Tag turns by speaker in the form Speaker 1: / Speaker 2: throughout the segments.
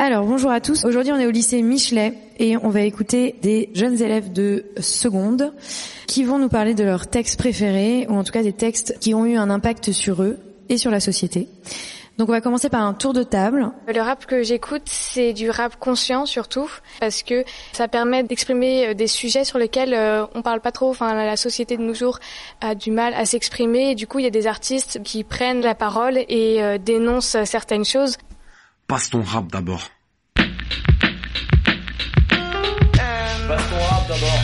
Speaker 1: Alors bonjour à tous. Aujourd'hui on est au lycée Michelet et on va écouter des jeunes élèves de seconde qui vont nous parler de leurs textes préférés ou en tout cas des textes qui ont eu un impact sur eux et sur la société. Donc on va commencer par un tour de table.
Speaker 2: Le rap que j'écoute, c'est du rap conscient surtout, parce que ça permet d'exprimer euh, des sujets sur lesquels euh, on parle pas trop. Enfin, la société de nos jours a du mal à s'exprimer. Et du coup, il y a des artistes qui prennent la parole et euh, dénoncent certaines choses.
Speaker 3: Passe ton rap d'abord.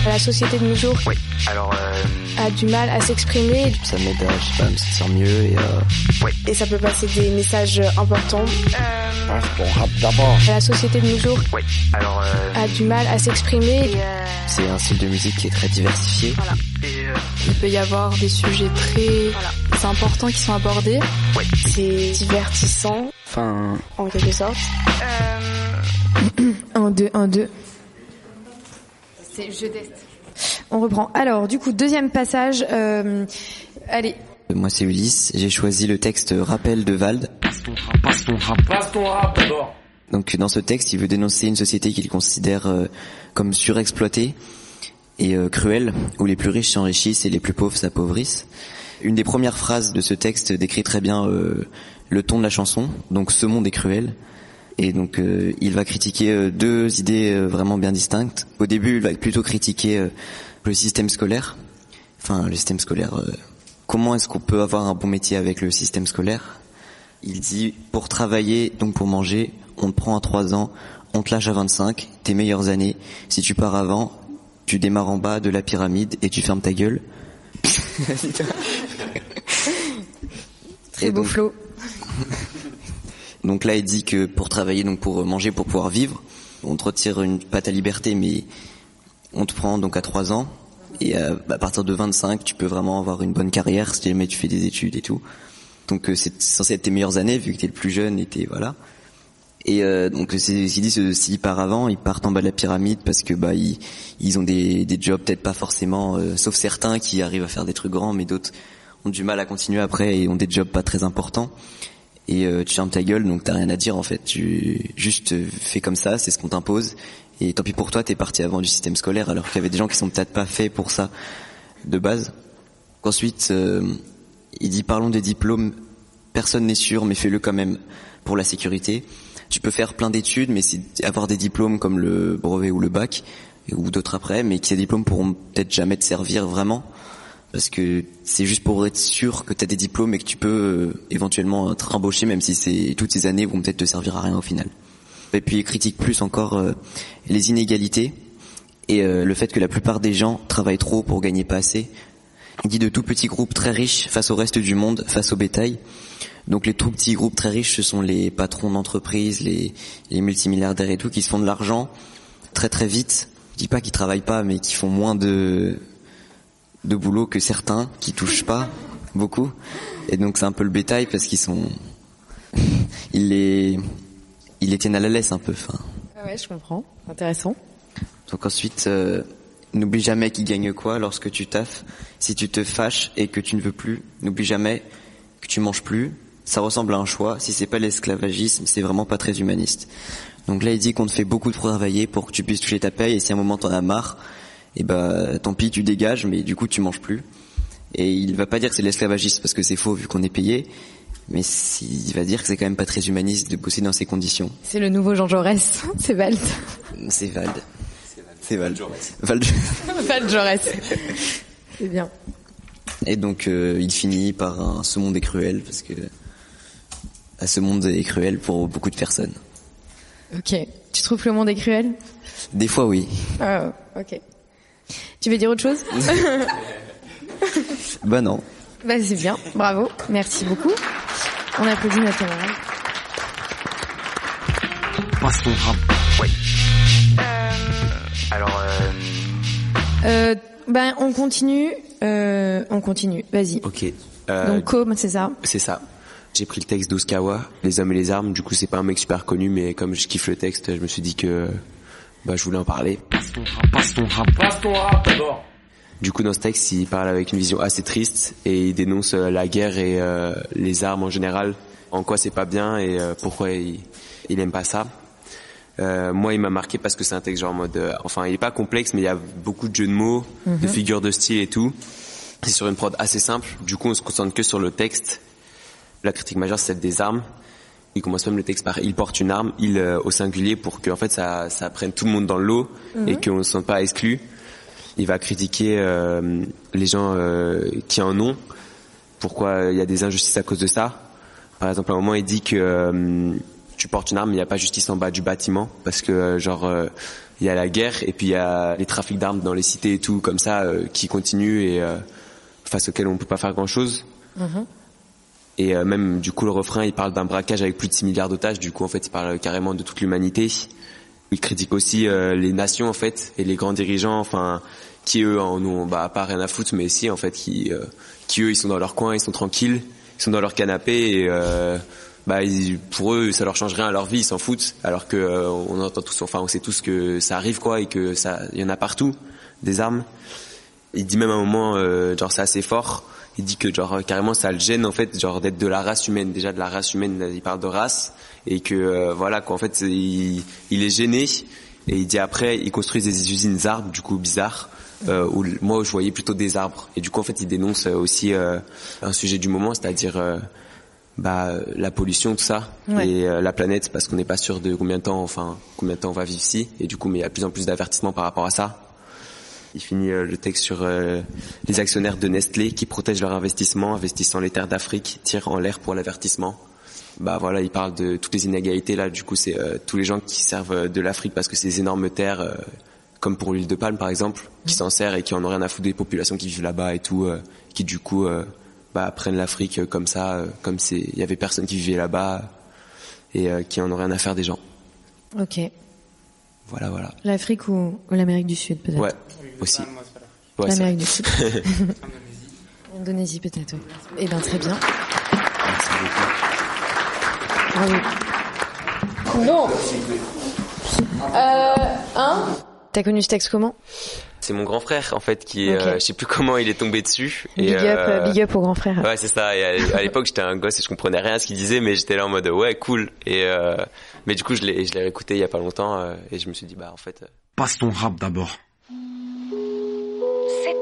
Speaker 2: La société de nos jours
Speaker 4: Oui, alors euh,
Speaker 2: a du mal à s'exprimer
Speaker 4: ça m'aide à, je sais pas, me sentir mieux et euh,
Speaker 5: et ça peut passer des messages importants.
Speaker 3: Passe ton rap d'abord.
Speaker 2: la société de nos jours
Speaker 4: oui, alors euh,
Speaker 2: a du mal à s'exprimer.
Speaker 4: c'est un style de musique qui est très diversifié. Et, euh,
Speaker 6: Il peut y avoir des sujets très importants qui sont abordés.
Speaker 5: C'est divertissant
Speaker 4: Enfin,
Speaker 5: en quelque sorte.
Speaker 1: Un, deux, un, deux. C'est je teste. On reprend. Alors du coup deuxième passage. euh, allez.
Speaker 4: moi c'est Ulysse, j'ai choisi le texte Rappel de Vald.
Speaker 3: Passe ton rap, passe ton rap, passe ton rap d'abord.
Speaker 4: Donc dans ce texte, il veut dénoncer une société qu'il considère euh, comme surexploitée et euh, où les plus riches s'enrichissent et les plus pauvres s'appauvrissent. Une des premières phrases de ce texte décrit très bien euh, le ton de la chanson, donc ce monde est cruel. Et donc euh, il va critiquer euh, deux idées euh, vraiment bien distinctes. Au début, il va plutôt critiquer euh, le système scolaire. Enfin, le système scolaire. comment est-ce qu'on peut avoir un bon métier avec le système scolaire? Il dit pour travailler, donc pour manger, on te prend à 3 ans, on te lâche à 25, tes meilleures années. Si tu pars avant, tu démarres en bas de la pyramide et tu fermes ta gueule.
Speaker 1: Très
Speaker 4: Et
Speaker 1: beau
Speaker 4: donc-
Speaker 1: flow.
Speaker 4: Donc là, il dit que pour travailler, donc pour manger, pour pouvoir vivre, on te retire une patte à liberté, mais on te prend donc à 3 ans. Et à, à partir de 25, tu peux vraiment avoir une bonne carrière si jamais tu fais des études et tout. Donc euh, c'est censé être tes meilleures années vu que t'es le plus jeune et t'es voilà. Et euh, donc c'est ce qu'il dit, c'est- s'ils partent avant, ils partent en bas de la pyramide parce que bah ils, ont des, jobs peut-être pas forcément, euh, sauf certains qui arrivent à faire des trucs grands, mais d'autres ont du mal à continuer après et ont des jobs pas très importants. Et euh, tu fermes ta gueule donc t'as rien à dire en fait. Tu juste euh, fais comme ça c'est ce qu'on t'impose. Et tant pis pour toi t'es parti avant du système scolaire alors qu'il y avait des gens qui sont peut-être pas faits pour ça de base. Ensuite euh, il dit parlons des diplômes. Personne n'est sûr mais fais-le quand même pour la sécurité tu peux faire plein d'études mais c'est avoir des diplômes comme le brevet ou le bac ou d'autres après mais que ces diplômes pourront peut-être jamais te servir vraiment parce que c'est juste pour être sûr que tu as des diplômes et que tu peux euh, éventuellement être embauché même si toutes ces années vont peut-être te servir à rien au final. Et puis critique plus encore euh, les inégalités et euh, le fait que la plupart des gens travaillent trop pour gagner pas assez. Il dit de tout petits groupes très riches face au reste du monde, face au bétail. Donc les tout petits groupes très riches, ce sont les patrons d'entreprises, les, les multimilliardaires et tout, qui se font de l'argent très très vite. Je dis pas qu'ils travaillent pas, mais qui font moins de de boulot que certains qui touchent pas beaucoup. Et donc c'est un peu le bétail parce qu'ils sont, ils les, ils les tiennent à la laisse un peu. Enfin.
Speaker 1: Ah ouais, je comprends. Intéressant.
Speaker 4: Donc ensuite, euh, n'oublie jamais qui gagne quoi lorsque tu taffes. Si tu te fâches et que tu ne veux plus, n'oublie jamais que tu manges plus. Ça ressemble à un choix. Si c'est pas l'esclavagisme, c'est vraiment pas très humaniste. Donc là, il dit qu'on te fait beaucoup de travailler pour que tu puisses toucher ta paye. Et si à un moment t'en as marre, et bah tant pis, tu dégages, mais du coup tu manges plus. Et il va pas dire que c'est l'esclavagisme parce que c'est faux vu qu'on est payé. Mais il va dire que c'est quand même pas très humaniste de bosser dans ces conditions.
Speaker 1: C'est le nouveau Jean Jaurès. C'est Vald.
Speaker 4: C'est Vald. C'est Val. Val.
Speaker 1: Val Jaurès. C'est bien.
Speaker 4: Et donc euh, il finit par un ce monde est cruel parce que ce monde est cruel pour beaucoup de personnes.
Speaker 1: Ok. Tu trouves que le monde est cruel?
Speaker 4: Des fois oui.
Speaker 1: Ah, ok. Tu veux dire autre chose?
Speaker 4: Bah non.
Speaker 1: Bah c'est bien. Bravo. Merci beaucoup. On applaudit notre camarade.
Speaker 3: Passe ton rap.
Speaker 7: Alors, euh,
Speaker 1: Euh, ben on continue. Euh, on continue. Vas-y.
Speaker 8: Ok. Euh,
Speaker 1: Donc Com, c'est ça?
Speaker 8: c'est ça. J'ai pris le texte d'Oskawa, Les hommes et les armes. Du coup, c'est pas un mec super connu, mais comme je kiffe le texte, je me suis dit que bah, je voulais en parler.
Speaker 3: Passe ton rap. Passe ton rap. Passe ton rap d'abord.
Speaker 8: Du coup, dans ce texte, il parle avec une vision assez triste et il dénonce euh, la guerre et euh, les armes en général, en quoi c'est pas bien et euh, pourquoi il, il aime pas ça. Euh, moi, il m'a marqué parce que c'est un texte genre en mode, enfin, il est pas complexe, mais il y a beaucoup de jeux de mots, de figures de style et tout. C'est sur une prod assez simple. Du coup, on se concentre que sur le texte. La critique majeure, c'est celle des armes. Il commence même le texte par il porte une arme, il euh, au singulier pour que en fait ça, ça prenne tout le monde dans le lot et qu'on ne se sente pas exclu. Il va critiquer euh, les gens euh, qui en ont, pourquoi il y a des injustices à cause de ça. Par exemple, à un moment, il dit que tu portes une arme, mais il n'y a pas justice en bas du bâtiment parce que genre il y a la guerre et puis il y a les trafics d'armes dans les cités et tout comme ça qui continuent et face auxquels on peut pas faire grand chose. Et euh, même du coup le refrain il parle d'un braquage avec plus de 6 milliards d'otages, du coup en fait il parle carrément de toute l'humanité. Il critique aussi euh, les nations en fait et les grands dirigeants, enfin qui eux en ont bah, pas rien à foutre mais si en fait qui euh, qui eux ils sont dans leur coin, ils sont tranquilles, ils sont dans leur canapé et euh, bah ils- pour eux ça leur change rien à leur vie, ils s'en foutent alors que euh, on entend tous enfin on sait tous que ça arrive quoi et que ça il y en a partout des armes. Il dit même à un moment, euh, genre c'est assez fort. Il dit que genre carrément ça le gêne en fait, genre d'être de la race humaine. Déjà de la race humaine, il parle de race et que euh, voilà qu'en fait il, il est gêné. Et il dit après, ils construisent des usines d'arbres, du coup bizarre. Euh, où moi je voyais plutôt des arbres. Et du coup en fait il dénonce euh, aussi euh, un sujet du moment, c'est-à-dire euh, bah, la pollution, tout ça,
Speaker 1: Ouais.
Speaker 8: et euh, la planète, parce qu'on n'est pas sûr de combien de temps, enfin combien de temps on va vivre ici. Et du coup, mais il y a de plus en plus d'avertissements par rapport à ça. Il finit euh, le texte sur euh, les actionnaires de Nestlé qui protègent leur investissement, investissant les terres d'Afrique, tirent en l'air pour l'avertissement. Bah voilà, il parle de toutes les inégalités là. Du coup, c'est euh, tous les gens qui servent de l'Afrique parce que ces énormes terres, euh, comme pour l'huile de palme par exemple, qui s'en servent et qui en ont rien à foutre des populations qui vivent là-bas et tout, euh, qui du coup bah, prennent l'Afrique comme ça, comme c'est, il y avait personne qui vivait là-bas et qui en ont rien à faire des gens.
Speaker 1: Ok.
Speaker 8: Voilà, voilà.
Speaker 1: L'Afrique ou, ou l'Amérique du Sud peut-être?
Speaker 8: Ouais, aussi. Ouais, c'est-
Speaker 1: L'Amérique du Sud. Indonésie peut-être. Eh ben très bien.
Speaker 8: merci beaucoup.
Speaker 1: Bravo. Euh, hein T'as connu ce texte comment?
Speaker 8: C'est mon grand frère en fait qui, est,
Speaker 1: Ok.
Speaker 8: euh, je sais plus comment il est tombé dessus. Et,
Speaker 1: Big up,
Speaker 8: euh,
Speaker 1: big up au grand frère.
Speaker 8: Ouais, c'est ça. Et à, à l'époque, j'étais un gosse et je comprenais rien à ce qu'il disait, mais j'étais là en mode ouais, cool. Et euh, mais du coup, je l'ai, je l'ai réécouté il y a pas longtemps et je me suis dit bah en fait.
Speaker 3: Passe ton rap d'abord.